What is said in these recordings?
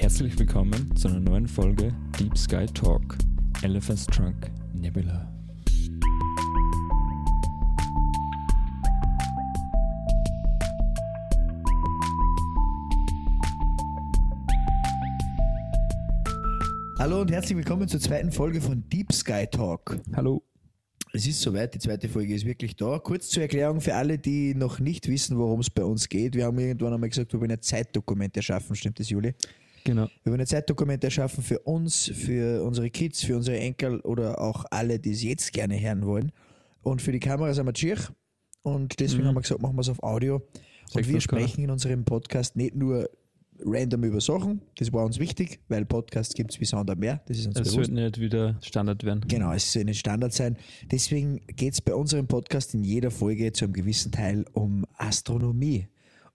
Herzlich willkommen zu einer neuen Folge Deep Sky Talk Elephant's Trunk Nebula. Hallo und herzlich willkommen zur zweiten Folge von Deep Sky Talk. Hallo. Es ist soweit, die zweite Folge ist wirklich da. Kurz zur Erklärung für alle, die noch nicht wissen, worum es bei uns geht. Wir haben irgendwann einmal gesagt, wir wollen ein Zeitdokument erschaffen, stimmt das, Juli? Genau. Wir wollen ein Zeitdokument erschaffen für uns, für unsere Kids, für unsere Enkel oder auch alle, die es jetzt gerne hören wollen. Und für die Kamera sind wir schier. Und deswegen Mhm. haben wir gesagt, machen wir es auf Audio. Und wir sprechen in unserem Podcast nicht nur random über Sachen, das war uns wichtig, weil Podcasts gibt es wie Sand am Meer, das ist uns Es bewusst. sollte nicht wieder Standard werden. Genau, es soll nicht Standard sein. Deswegen geht es bei unserem Podcast in jeder Folge zu einem gewissen Teil um Astronomie,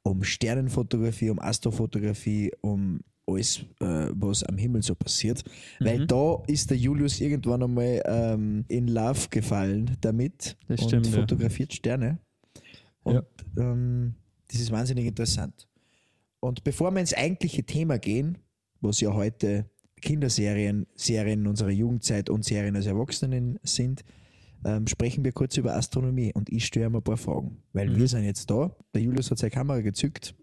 um Sternenfotografie, um Astrofotografie, um alles, äh, was am Himmel so passiert. Weil Mhm. da ist der Julius irgendwann einmal ähm, in Love gefallen damit Das und stimmt, ja. fotografiert Sterne. Und Ja. ähm, das ist wahnsinnig interessant. Und bevor wir ins eigentliche Thema gehen, was ja heute Kinderserien, Serien unserer Jugendzeit und Serien als Erwachsenen sind, ähm, sprechen wir kurz über Astronomie. Und ich stelle mal ein paar Fragen, weil Mhm. wir sind jetzt da. Der Julius hat seine Kamera gezückt,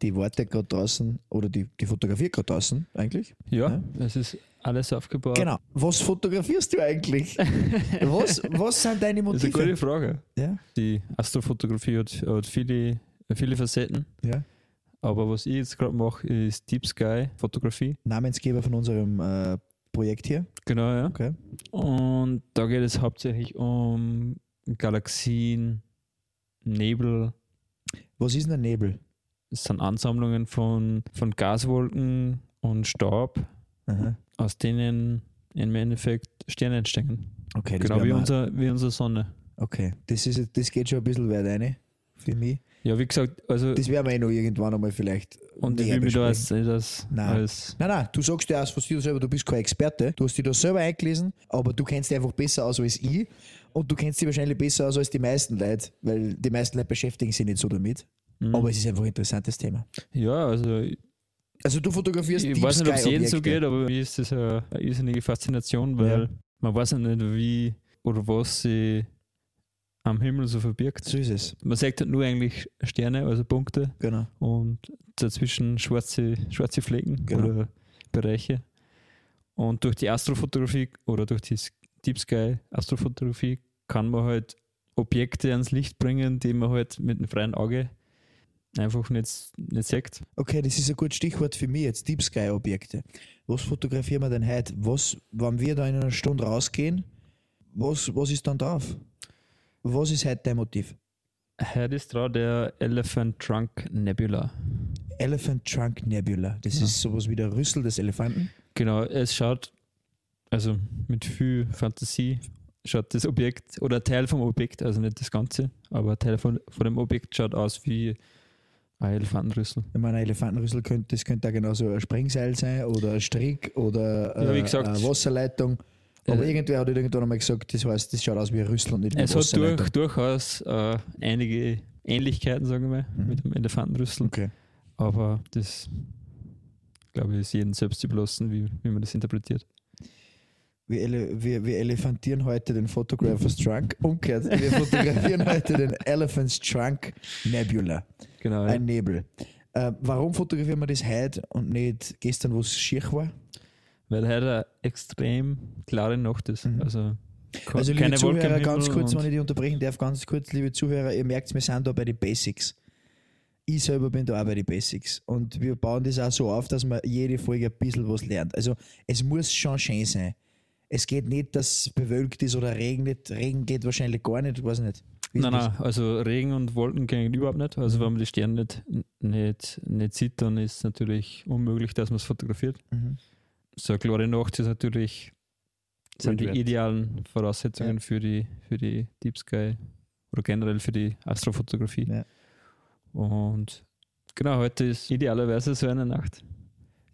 die wartet gerade draußen oder die, die fotografiert gerade draußen eigentlich. Ja, es ist alles aufgebaut. Genau. Was fotografierst du eigentlich? was, was sind deine Das ist eine gute Motive? Frage. Ja, Die Astrofotografie hat, hat viele, viele Facetten. ja. Aber was ich jetzt gerade mache, ist Deep Sky Fotografie. Namensgeber von unserem äh, Projekt hier. Genau, ja. Okay. Und da geht es hauptsächlich um Galaxien, Nebel. Was ist denn ein Nebel? Es sind Ansammlungen von, von Gaswolken und Staub, Aha. aus denen im Endeffekt Sterne entstehen. Okay, das Genau wie, unser, wie unsere Sonne. Okay, das, ist, das geht schon ein bisschen weit rein für mich. Ja, wie gesagt, also Das werden wir eh noch irgendwann einmal vielleicht. und ich will mich da als, als, Nein. Nein, nein, du sagst ja von dir selber, du bist kein Experte. Du hast dich da selber eingelesen, aber du kennst dich einfach besser aus als ich. Und du kennst dich wahrscheinlich besser aus als die meisten Leute, weil die meisten Leute beschäftigen sich nicht so damit. Mhm. Aber es ist einfach ein interessantes Thema. ja, also Also du fotografierst ich Deep weiß nicht, ob es Sky jedem so geht, aber mir ist das eine, eine irrsinnige Faszination, weil Ja. man weiß ja nicht, wie oder was sie am Himmel so verbirgt. So ist es, Man sagt halt nur eigentlich Sterne, also Punkte genau. und dazwischen schwarze, schwarze Flecken Genau. oder Bereiche. Und durch die Astrofotografie oder durch die Deep Sky Astrofotografie kann man halt Objekte ans Licht bringen, die man halt mit dem freien Auge einfach nicht, nicht sieht. Okay, das ist ein gutes Stichwort für mich jetzt, Deep Sky Objekte. Was fotografieren wir denn heute? Was, wenn wir da in einer Stunde rausgehen, was, was ist dann drauf? Was ist heute dein Motiv? Heute ist dran der Elephant Trunk Nebula. Elephant Trunk Nebula. Das Ja. ist sowas wie der Rüssel des Elefanten. Genau, es schaut, also mit viel Fantasie, schaut das Objekt oder Teil vom Objekt, also nicht das Ganze, aber Teil von, von dem Objekt schaut aus wie ein Elefantenrüssel. Ich meine, ein Elefantenrüssel könnte, das könnte auch genauso ein Springseil sein oder ein Strick oder Ja, wie äh, gesagt, eine Wasserleitung. Aber äh, irgendwer hat irgendwann einmal gesagt, das heißt, das schaut aus wie ein Rüssel und nicht wie Es hat durch, durchaus äh, einige Ähnlichkeiten, sagen wir Mhm. mit dem Elefantenrüssel, Okay. aber das, glaube ich, ist jedem selbst überlassen, wie, wie man das interpretiert. Wir, ele wir, wir elefantieren heute den Photographer's Trunk. Umgekehrt, wir fotografieren heute den Elephant's Trunk Nebula. Genau, Ein Nebel. Äh, warum fotografieren wir das heute und nicht gestern, wo es schier war? weil heute eine extrem klare Nacht ist. Mhm. Also, Also, liebe Zuhörer, ganz kurz, wenn ich die unterbrechen darf, ganz kurz, liebe Zuhörer, ihr merkt, wir sind da bei den Basics. Ich selber bin da auch bei den Basics. Und wir bauen das auch so auf, dass man jede Folge ein bisschen was lernt. Also, es muss schon schön sein. Es geht nicht, dass es bewölkt ist oder regnet. Regen geht wahrscheinlich gar nicht, ich weiß nicht. Wie ist Nein, nein, also Regen und Wolken gehen überhaupt nicht. Also wenn man die Sterne nicht, nicht, nicht sieht, dann ist es natürlich unmöglich, dass man es fotografiert. Mhm. So eine klare Nacht ist natürlich sind die idealen Voraussetzungen für, die, für die Deep Sky oder generell für die Astrofotografie. Ja. Und genau, heute ist idealerweise so eine Nacht.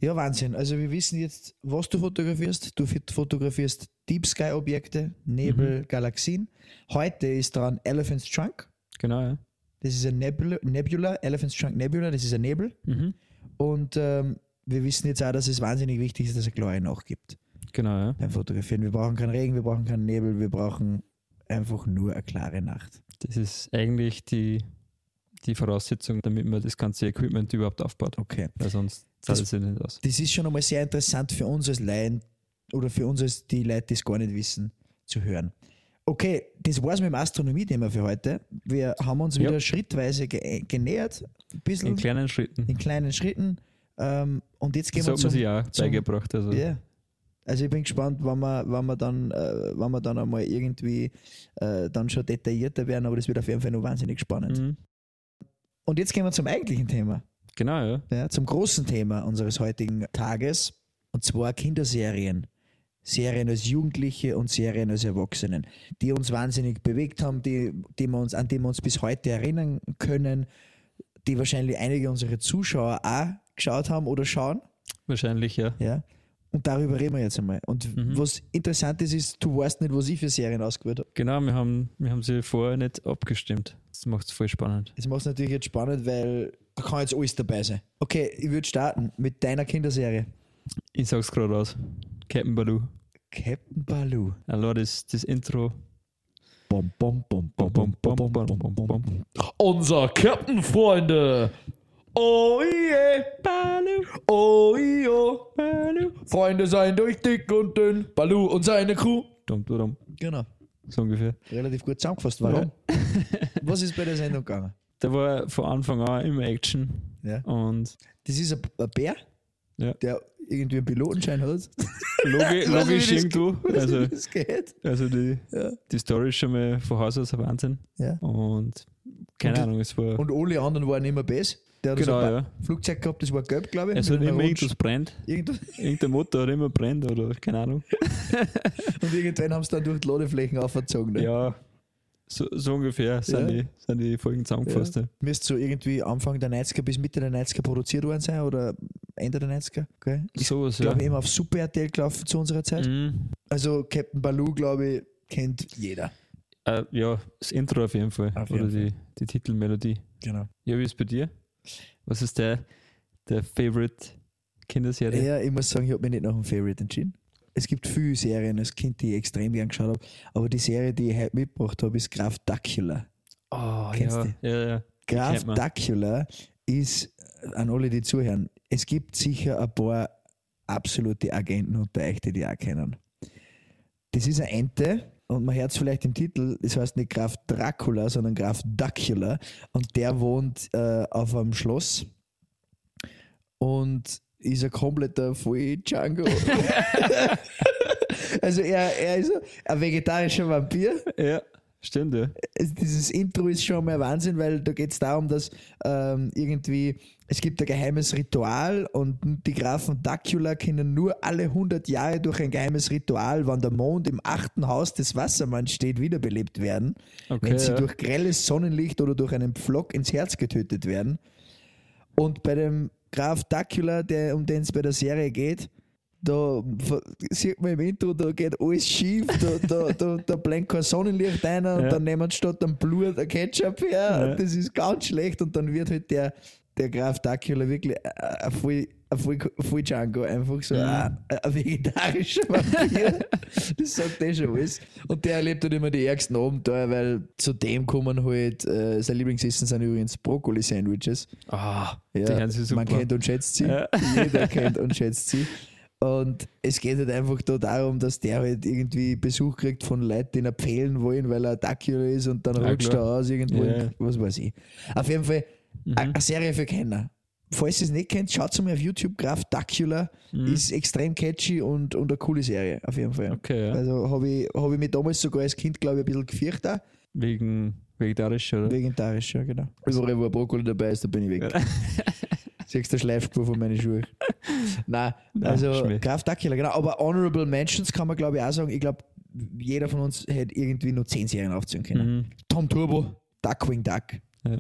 Ja, Wahnsinn. Also wir wissen jetzt, was du fotografierst. Du fot- fotografierst Deep Sky Objekte, Nebel, Galaxien. Heute ist dran Elephant's Trunk. Genau, ja. Das ist ein Nebula, Nebula, Elephant's Trunk Nebula, das ist ein Nebel. Mhm. Und ähm, wir wissen jetzt auch, dass es wahnsinnig wichtig ist, dass es klare Nacht gibt Genau, ja. beim Fotografieren. Wir brauchen keinen Regen, wir brauchen keinen Nebel, wir brauchen einfach nur eine klare Nacht. Das ist eigentlich die, die Voraussetzung, damit man das ganze Equipment überhaupt aufbaut. Okay. Weil sonst Das- zahlt es sich nicht aus. Das ist schon einmal sehr interessant für uns als Laien oder für uns als die Leute, die es gar nicht wissen, zu hören. Okay, das war's mit dem Astronomie-Thema für heute. Wir haben uns Ja. wieder schrittweise ge genähert, ein bisschen In kleinen Schritten. in kleinen Schritten. Ähm, und jetzt gehen Das wir hat man zum, sich auch zum- beigebracht. Also. Ja. Also ich bin gespannt, wann wir, wann wir, dann, äh, wann wir dann einmal irgendwie äh, dann schon detaillierter werden, aber das wird auf jeden Fall noch wahnsinnig spannend. Mhm. Und jetzt gehen wir zum eigentlichen Thema, Genau, ja. ja, zum großen Thema unseres heutigen Tages, und zwar Kinderserien. Serien als Jugendliche und Serien als Erwachsenen, die uns wahnsinnig bewegt haben, die, die wir uns, an die wir uns bis heute erinnern können, die wahrscheinlich einige unserer Zuschauer auch geschaut haben oder schauen. Wahrscheinlich, ja. Ja. Und darüber reden wir jetzt einmal. Und Mhm. was interessant ist, ist, du weißt nicht, was ich für Serien ausgewählt habe. Genau, wir haben, wir haben sie vorher nicht abgestimmt. Das macht es voll spannend. Das macht es natürlich jetzt spannend, weil da kann jetzt alles dabei sein. Okay, ich würde starten mit deiner Kinderserie. Ich sag's gerade aus. Captain Baloo. Captain Baloo. Allein das, das Intro. Bom, bom, bom, bom, bom, bom, bom, bom, bom, bom. Unser Captain, Freunde. Oh je, oh jo. Freunde seien durch dick und dünn. Balu und seine Crew. Dum, dum, dum. Genau. So ungefähr. Relativ gut zusammengefasst. Warum? was ist bei der Sendung gegangen? Da war von Anfang an immer Action. Ja. Und Das ist ein, ein Bär, Ja. der irgendwie einen Pilotenschein hat. logi logisch irgendwo. Also, das geht. also die, Ja. die Story ist schon mal von Haus aus ein Wahnsinn. Ja. Und keine Und- Ahnung, es war. Und alle anderen waren immer besser. Der hat genau, so ein ja. Flugzeug gehabt, das war gelb, glaube ich. Es hat immer irgendwas brennt. Irgendwas- Irgendein Motor hat immer brennt oder keine Ahnung. Und irgendwann haben sie dann durch die Ladeflächen aufgezogen. Ne? Ja, so, so ungefähr sind, Ja. die, sind die Folgen zusammengefasst. Ja. Müsste so irgendwie Anfang der 90er bis Mitte der 90er produziert worden sein oder Ende der 90er. Okay. Sowas, ja. glaube ich, immer auf Super RTL gelaufen zu unserer Zeit. Mhm. Also Captain Baloo, glaube ich, kennt jeder. Äh, ja, das Intro auf jeden Fall. Auf oder jeden die, die Titelmelodie. Genau. Ja, wie ist es bei dir? Was ist der, der Favorite Kinderserie? Ja, ich muss sagen, ich habe mich nicht nach einem Favorite entschieden. Es gibt viele Serien als Kind, die ich extrem gern geschaut habe, aber die Serie, die ich heute mitgebracht habe, ist Graf Dracula. Oh, Kennst ja. du ja, ja. Graf. Dracula ist, äh, an alle, die zuhören, es gibt sicher ein paar absolute Agenten unter euch, die die auch kennen. Das ist eine Ente und man hört es vielleicht im Titel, das heißt nicht Graf Dracula, sondern Graf Dracula. Und der wohnt äh, auf einem Schloss und ist ein kompletter voll Django. also er, er ist ein vegetarischer Vampir. Ja, stimmt, ja. es- dieses Intro ist schon mal Wahnsinn, weil da geht es darum, dass ähm, irgendwie es gibt ein geheimes Ritual und die Grafen Dracula können nur alle 100 Jahre durch ein geheimes Ritual, wann der Mond im achten Haus des Wassermanns steht, wiederbelebt werden. Okay, wenn sie ja. durch grelles Sonnenlicht oder durch einen Pflock ins Herz getötet werden. Und bei dem Graf Dracula, der, um den es bei der Serie geht, da sieht man im Intro, da geht alles schief, da, da, da, da blenkt kein Sonnenlicht ein und Ja. dann nehmen sie statt dem Blut ein Ketchup her. Ja. Das ist ganz schlecht und dann wird halt der, der Graf Dracula wirklich ein- ein voll, voll, voll Django, einfach so Mhm. ein, ein vegetarischer Vampir. das sagt eh schon alles. Und der erlebt halt immer die ärgsten Abenteuer, weil zu dem kommen halt, äh, sein Lieblingsessen sind übrigens Brokkoli-Sandwiches. Ah, die Ja, hören sich super. man kennt und schätzt sie. Ja. Jeder kennt und schätzt sie. Und es geht halt einfach da darum, dass der halt irgendwie Besuch kriegt von Leuten, die ihn empfehlen wollen, weil er Dracula ist und dann Ja, rutscht er aus irgendwo, Ja. in, was weiß ich. Auf jeden Fall Mhm. eine Serie für Kenner. Falls ihr es nicht kennt, schaut mal auf YouTube, Graf Dracula Mhm. ist extrem catchy und, und eine coole Serie, auf jeden Fall. Okay, ja. Also habe ich, hab ich mich damals sogar als Kind, glaube ich, ein bisschen gefürchtet, Wegen vegetarisch, oder? vegetarisch, ja genau. Überall, wo ein Brokkoli dabei ist, da bin ich weg. Siehst du Schleifspur von meinen Schuhen? Nein, also Dracula, genau. Aber Honorable Mentions kann man, glaube ich, auch sagen. Ich glaube, jeder von uns hätte irgendwie nur 10 Serien aufzählen können. Mhm. Tom Turbo, Duckwing Duck, Ja.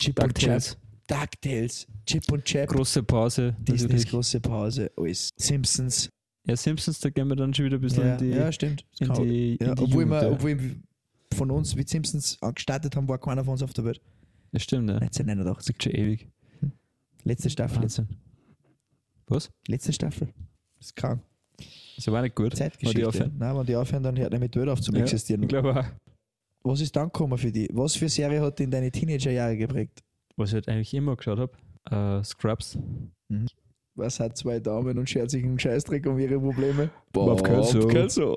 Chip DuckTales. und Chap, DuckTales, Chip und Chap, Große Pause. Natürlich. große Pause, alles. Simpsons. Ja, Simpsons, da gehen wir dann schon wieder ein bisschen Ja, in die, ja, stimmt. in die, ja, in die obwohl, Jugend, wir, obwohl von uns, wie die Simpsons gestartet haben, war keiner von uns auf der Welt. Ja, stimmt, ja. 1989. Das ist schon ewig. Letzte Staffel jetzt. Wahnsinn. Was? Letzte Staffel. Das ist krank. Das war nicht gut. Zeitgeschichte. die aufhören. Nein, wenn die aufhören, dann hört nicht mit Welt auf zum Ja, Existieren. Ich glaube auch. Was ist dann gekommen für dich? Was für Serie hat dich in deine Teenagerjahre geprägt? Was ich halt eigentlich immer geschaut habe, äh, Scrubs. Was hat zwei Damen und schert sich einen Scheißdreck um ihre Probleme? Bob Kelso. Kelso.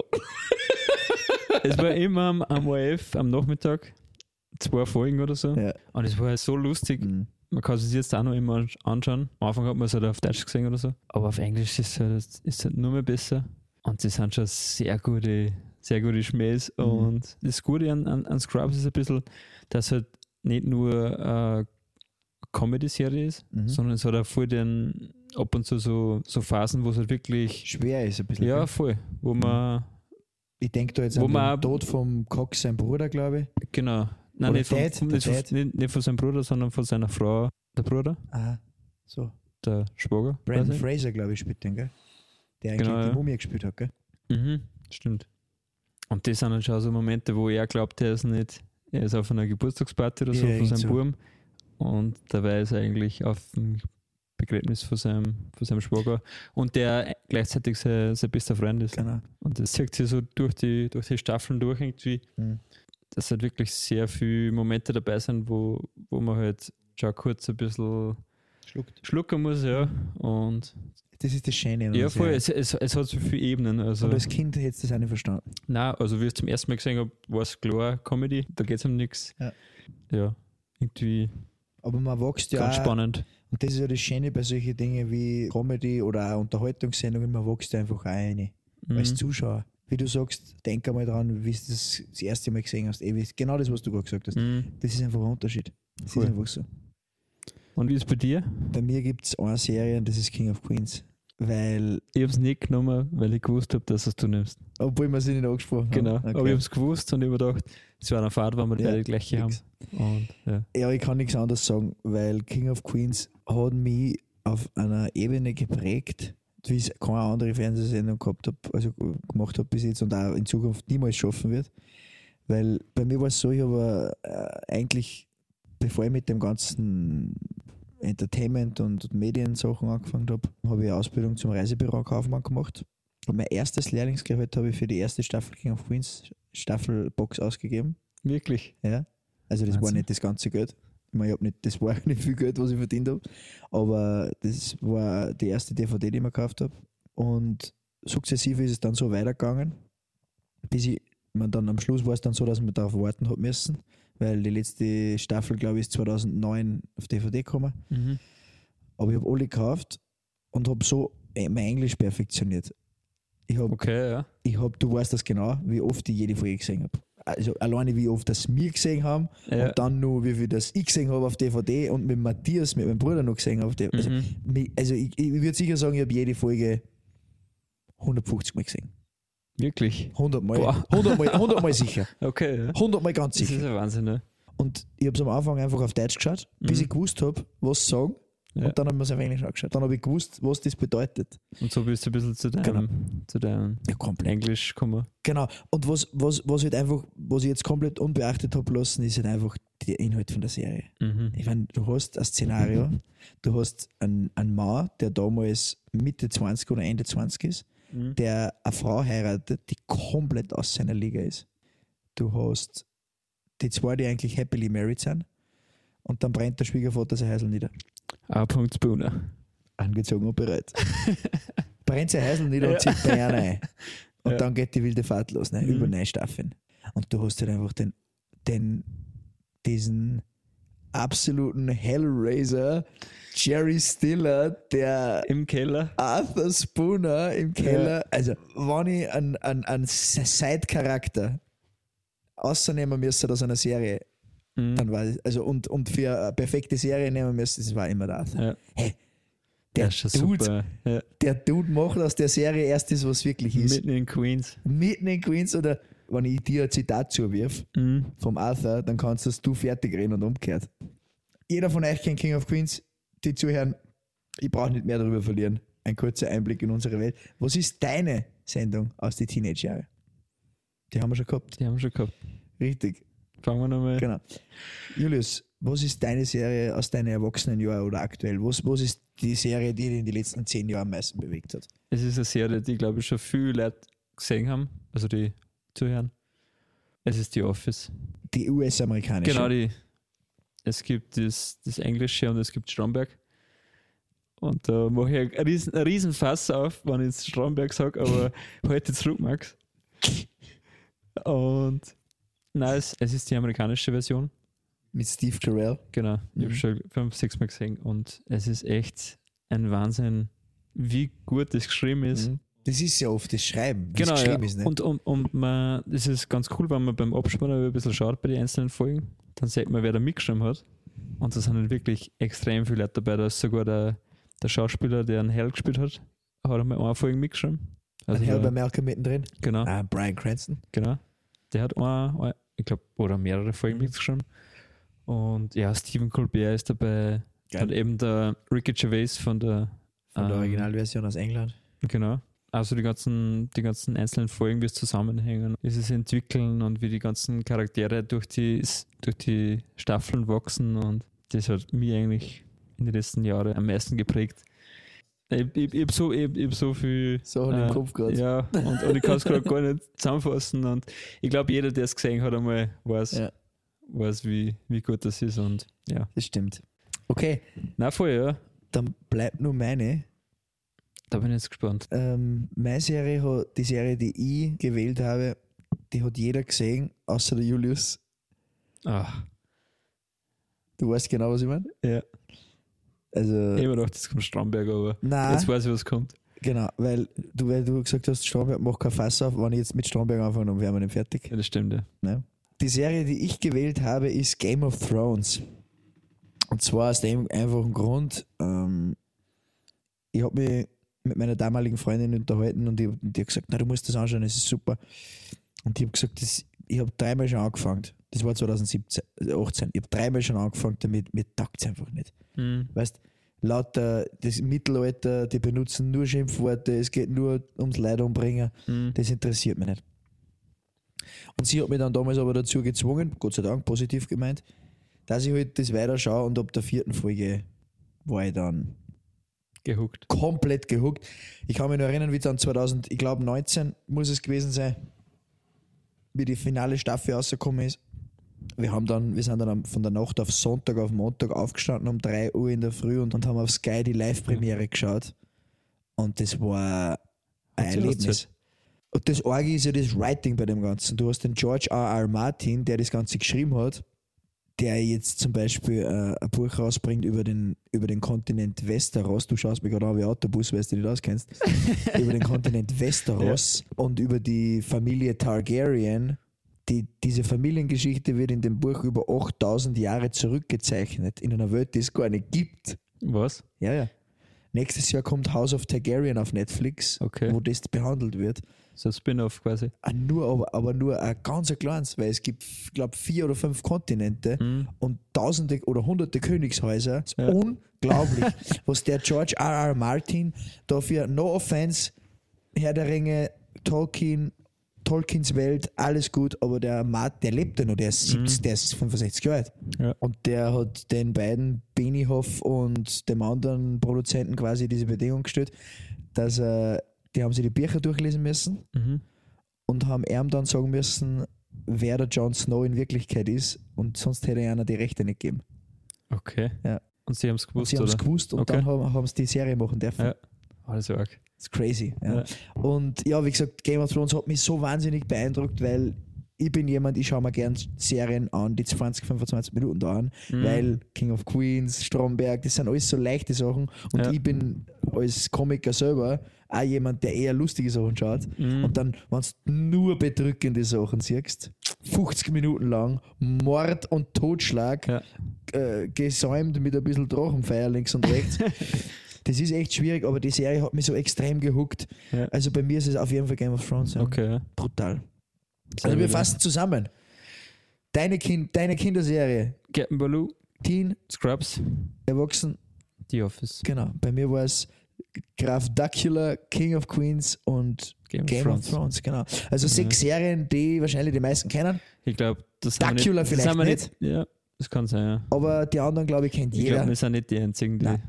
es war immer am, am ORF am Nachmittag, zwei Folgen oder so. Ja. Und es war halt so lustig. Mhm. Man kann es sich jetzt auch noch immer ansch- anschauen. Am Anfang hat man es halt auf Deutsch gesehen oder so. Aber auf Englisch ist es halt, ist halt nur mehr besser. Und sie sind schon sehr gute, sehr gute Schmähs. Mhm. Und das Gute an, an, an Scrubs ist ein bisschen, dass halt nicht nur eine Comedy-Serie ist, Mhm. sondern es hat auch voll den ab und zu so, so Phasen, wo es halt wirklich, Schwer ist ein bisschen. ja, voll, wo man, Ich denke da jetzt Wo an man- den Tod vom Cox, sein Bruder, glaube ich. genau, nein, Oder nicht von, Dad, von, nicht, von, Dad. nicht, nicht von seinem Bruder, sondern von seiner Frau, der Bruder, Ah, so. der Schwager. Brandon. Fraser, glaube ich, spielt den, gell? Der eigentlich Genau, die ja. Mumie gespielt hat, gell? Mhm, stimmt. Und das sind dann schon so Momente, wo er glaubt, er ist nicht, er ist auf einer Geburtstagsparty oder so Ja, von seinem so. Burm und dabei ist er eigentlich auf dem Begräbnis von seinem, von seinem Schwager und der gleichzeitig sein, sein bester Freund ist. Genau. Und das zieht sich so durch die, durch die Staffeln durch irgendwie, Mhm. Dass halt wirklich sehr viele Momente dabei sind, wo, wo man halt schon kurz ein bisschen Schluckt. schlucken muss, ja. Und Das ist das Schöne. ja, voll, es, es, es hat so viele Ebenen. Also. Aber als Kind hättest du das auch nicht verstanden. Nein, also wie ich es zum ersten Mal gesehen habe, war es klar Comedy, da geht es um nichts. Ja. ja, irgendwie Aber man wächst ja ganz auch, spannend. und das ist ja das Schöne bei solchen Dingen wie Comedy oder auch Unterhaltungssendungen, man wächst ja einfach auch rein. Als Mhm. Zuschauer. Wie du sagst, denk einmal dran, wie du das das erste Mal gesehen hast. Ewig. Genau das, was du gerade gesagt hast. Mhm. Das ist einfach ein Unterschied. Das Voll. ist einfach so. Und wie ist es bei dir? Bei mir gibt es eine Serie und das ist King of Queens. Weil, Ich habe es nicht genommen, weil ich gewusst habe, dass es du nimmst. obwohl wir sie nicht angesprochen Genau. haben. Aber ich habe es gewusst und ich habe gedacht, es war eine Fahrt, wenn wir Ja, beide die gleiche haben. Und ja. Ja, ich kann nichts anderes sagen, weil King of Queens hat mich auf einer Ebene geprägt, wie es keine andere Fernsehsendung gehabt habe, also gemacht habe bis jetzt und auch in Zukunft niemals schaffen wird. Weil bei mir war es so, ich habe äh, eigentlich, bevor ich mit dem ganzen Entertainment und Mediensachen angefangen habe, habe ich eine Ausbildung zum Reisebüro-Kaufmann gemacht. Und mein erstes Lehrlingsgehalt habe ich für die erste Staffel King of Queens Staffelbox ausgegeben. Wirklich. Ja. Also das war Wahnsinn. nicht das ganze Geld. Ich meine, ich hab nicht, das war nicht viel Geld, was ich verdient habe. Aber das war die erste DVD, die ich mir gekauft habe. Und sukzessive ist es dann so weitergegangen, bis ich, man dann am Schluss war es dann so, dass man darauf warten hat müssen, weil die letzte Staffel, glaube ich, ist 2009 auf DVD gekommen. Mhm. Aber ich habe alle gekauft und habe so mein Englisch perfektioniert. Ich habe Okay, ja. ich hab, du weißt das genau, wie oft ich jede Folge gesehen habe. Also alleine wie oft das wir gesehen haben Ja. und dann nur wie viel das ich gesehen habe auf DVD und mit Matthias, mit meinem Bruder noch gesehen habe. Also, Mhm. also ich, ich würde sicher sagen, ich habe jede Folge 150 Mal gesehen. Wirklich. 100 Mal. Boah. 100 Mal, 100 Mal sicher. Okay, ja. 100 Mal ganz Das ist sicher. ein Wahnsinn, ne? Und ich habe es am Anfang einfach auf Deutsch geschaut, bis Mhm. ich gewusst habe, was sie sagen. Ja. Und dann haben wir es auf Englisch angeschaut. Dann habe ich gewusst, was das bedeutet. Und so bist du ein bisschen zu deinem, Genau. zu deinem Ja, komplett. Englisch gekommen. Genau. Und was, was, was halt einfach, was ich jetzt komplett unbeachtet habe lassen, ist halt einfach der Inhalt von der Serie. Mhm. Ich meine, du hast ein Szenario, du hast einen, einen Mann, der damals Mitte 20 oder Ende 20 ist, Mhm. der eine Frau heiratet, die komplett aus seiner Liga ist. Du hast die zwei, die eigentlich happily married sind, und dann brennt der Schwiegervater sein Häusl nieder. A. Spooner. Angezogen und bereit. brennt sein Häusl nieder Ja. und zieht Bayern ein. Und Ja. dann geht die wilde Fahrt los, ne? Mhm. über neun Staffeln. Und du hast halt einfach den, den, diesen absoluten Hellraiser, Jerry Stiller, der Im Keller. Arthur Spooner im Keller. Also, wenn ich einen, einen, einen Side-Charakter außernehmen müsste aus einer Serie, Mhm. dann war also und, und für eine perfekte Serie nehmen müsste, das war immer das. Ja. Hey, Der Dude. Ja. der Dude macht aus der Serie erst das, was wirklich ist. Mitten in Queens. Mitten in Queens oder wenn ich dir ein Zitat zuwirf Mhm. vom Arthur, dann kannst das du fertig reden und umgekehrt. Jeder von euch kennt King of Queens, die zuhören, ich brauche nicht mehr darüber verlieren. Ein kurzer Einblick in unsere Welt. Was ist deine Sendung aus den Teenage-Jahren? Die haben wir schon gehabt. Die haben wir schon gehabt. Richtig. Fangen wir nochmal. Genau. Julius, was ist deine Serie aus deinen Erwachsenenjahren oder aktuell? Was, was ist die Serie, die dich in den letzten zehn Jahren am meisten bewegt hat? Es ist eine Serie, die, glaube ich, schon viele Leute gesehen haben, also die zuhören. Es ist die Office. Die US-amerikanische. Genau, die. Es gibt das, das Englische und es gibt Stromberg. Und da mache ich einen riesen, einen riesen Fass auf, wenn ich jetzt Stromberg sage, aber heute zurück, Max. Und nein, es, es ist die amerikanische Version. Mit Steve Carell. Genau. Ich Mhm. habe schon fünf, sechs Mal gesehen und es ist echt ein Wahnsinn, wie gut das geschrieben ist. Mhm. Das ist ja oft das Schreiben, Genau, es ja. geschrieben ist. Ne? Und, und, und man, das ist ganz cool, wenn man beim Abspann ein bisschen schaut bei den einzelnen Folgen, dann sieht man, wer da mitgeschrieben hat. Und da sind halt wirklich extrem viele Leute dabei. Da ist sogar der, der Schauspieler, der einen Hell gespielt hat, hat einmal eine Folge mitgeschrieben. Also Also Herr bei Malcolm mittendrin. genau, Ah, Brian Cranston. genau. Der hat eine ich glaube, oder mehrere Folgen Mhm. mitgeschrieben. Und ja, Stephen Colbert ist dabei. Geil. Und eben der Ricky Gervais von der Von der ähm, Originalversion aus England. Genau. Also die ganzen, die ganzen einzelnen Folgen, wie es zusammenhängen, wie sie sich entwickeln und wie die ganzen Charaktere durch die, durch die Staffeln wachsen und das hat mich eigentlich in den letzten Jahren am meisten geprägt. Ich, ich, ich habe so, ich, ich hab so viel. So im Kopf gerade. Ja, und, und ich kann es gerade gar nicht zusammenfassen. Und ich glaube, jeder, der es gesehen hat, einmal weiß, Ja. weiß wie, wie gut das ist. Und ja. Das stimmt. Okay, Na voll, ja. dann bleibt nur meine. Da bin ich jetzt gespannt. Ähm, meine Serie, hat, die Serie, die ich gewählt habe, die hat jeder gesehen, außer der Julius. Ach, Du weißt genau, was ich meine? ja. Also, Ich habe gedacht, jetzt kommt Stromberg, aber nein, jetzt weiß ich, was kommt. genau, weil du, weil du gesagt hast, Stromberg macht kein Fass auf. Wenn ich jetzt mit Stromberg anfange, dann wären wir nicht fertig. Ja, das stimmt, ja. Ne? Die Serie, die ich gewählt habe, ist Game of Thrones. Und zwar aus dem einfachen Grund, ähm, ich habe mich mit meiner damaligen Freundin unterhalten und die, die hat gesagt, na, du musst das anschauen, es ist super. Und ich habe gesagt, das, ich habe dreimal schon angefangen. Das war 2017, äh, 18. Ich habe dreimal schon angefangen damit, mir taugt es einfach nicht. Mhm. Weißt lauter das Mittelalter, die benutzen nur Schimpfworte, es geht nur ums Leid umbringen. Mhm. Das interessiert mich nicht. Und sie hat mich dann damals aber dazu gezwungen, Gott sei Dank, positiv gemeint, dass ich halt das weiterschaue und ab der vierten Folge war ich dann Gehuckt. komplett gehuckt. Ich kann mich noch erinnern, wie dann 2000, ich glaube 19 muss es gewesen sein, wie die finale Staffel rausgekommen ist. Wir haben dann, wir sind dann von der Nacht auf Sonntag auf Montag aufgestanden um 3 Uhr in der Früh und, und haben auf Sky die Live-Premiere geschaut. Und das war ein Erlebnis. Und das Orgi ist ja das Writing bei dem Ganzen. Du hast den George R. R. Martin, der das Ganze geschrieben hat, der jetzt zum Beispiel äh, ein Buch rausbringt über den, über den Kontinent Westeros. Du schaust mir gerade an wie Autobus, weil du nicht auskennst. über den Kontinent Westeros und über die Familie Targaryen. Die, diese Familiengeschichte wird in dem Buch über 8000 Jahre zurückgezeichnet, in einer Welt, die es gar nicht gibt. Was? Ja, ja. Nächstes Jahr kommt House of Targaryen auf Netflix, Okay. wo das behandelt wird. So ein Spin-off quasi. Ah, Nur, aber, aber nur ein ganz ein kleines, weil es gibt, ich glaube, vier oder fünf Kontinente Mhm. und tausende oder hunderte Königshäuser. Das ist Ja. unglaublich, was der George R. R. Martin dafür, no offense, Herr der Ringe, Tolkien, Tolkiens Welt, alles gut, aber der Martin, der lebt ja noch, der ist, 70, der ist 65 Jahre alt. Ja. Und der hat den beiden, Benioff und dem anderen Produzenten quasi diese Bedingung gestellt, dass er, die haben sich die Bücher durchlesen müssen Mhm. und haben ihm dann sagen müssen, wer der Jon Snow in Wirklichkeit ist und sonst hätte er einer die Rechte nicht gegeben. Okay. Ja. Und sie haben es Und gewusst, sie haben es gewusst und Okay. dann haben, haben sie die Serie machen dürfen. Ja. Alles arg. Das ist crazy. Ja. Und ja, wie gesagt, Game of Thrones hat mich so wahnsinnig beeindruckt, weil ich bin jemand, ich schaue mir gern Serien an, die 20, 25 Minuten dauern, Mhm. weil King of Queens, Stromberg, das sind alles so leichte Sachen und Ja. ich bin als Komiker selber auch jemand, der eher lustige Sachen schaut. Mhm. Und dann, wenn du nur bedrückende Sachen siehst, 50 Minuten lang, Mord und Totschlag, Ja. äh, gesäumt mit ein bisschen Drachenfeier links und rechts. das ist echt schwierig, aber die Serie hat mich so extrem gehuckt. Ja. Also bei mir ist es auf jeden Fall Game of Thrones. Ja. Okay. Brutal. Sehr Also wir fassen zusammen. Deine, kind, deine Kinderserie, Captain Baloo, Teen, Scrubs, Erwachsen, The Office. genau. Bei mir war es Graf Dracula, King of Queens und Game, Game of of Thrones. Thrones, genau. Also sechs Serien, die wahrscheinlich die meisten kennen, Ich glaube, das haben wir Dracula nicht, vielleicht das haben wir nicht. Ja, das kann sein, ja. aber die anderen, glaube ich, kennt Ich jeder. glaube, wir sind nicht die Einzigen, die. Nein.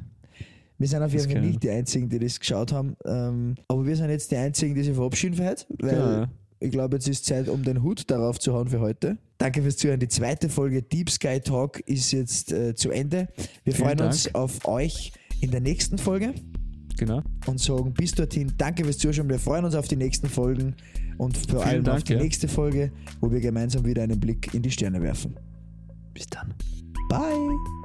Wir sind auf jeden Fall nicht die Einzigen, die das geschaut haben. Ähm, aber wir sind jetzt die Einzigen, die sich verabschieden für heute, weil Genau, ich glaube, jetzt ist Zeit, um den Hut darauf zu hauen für heute. Danke fürs Zuhören. Die zweite Folge Deep Sky Talk ist jetzt äh, zu Ende. Wir Vielen freuen Dank. uns auf euch in der nächsten Folge genau. und sagen bis dorthin Danke fürs Zuschauen. Wir freuen uns auf die nächsten Folgen und vor Vielen allem Dank, auf die ja. nächste Folge, wo wir gemeinsam wieder einen Blick in die Sterne werfen. Bis dann. Bye!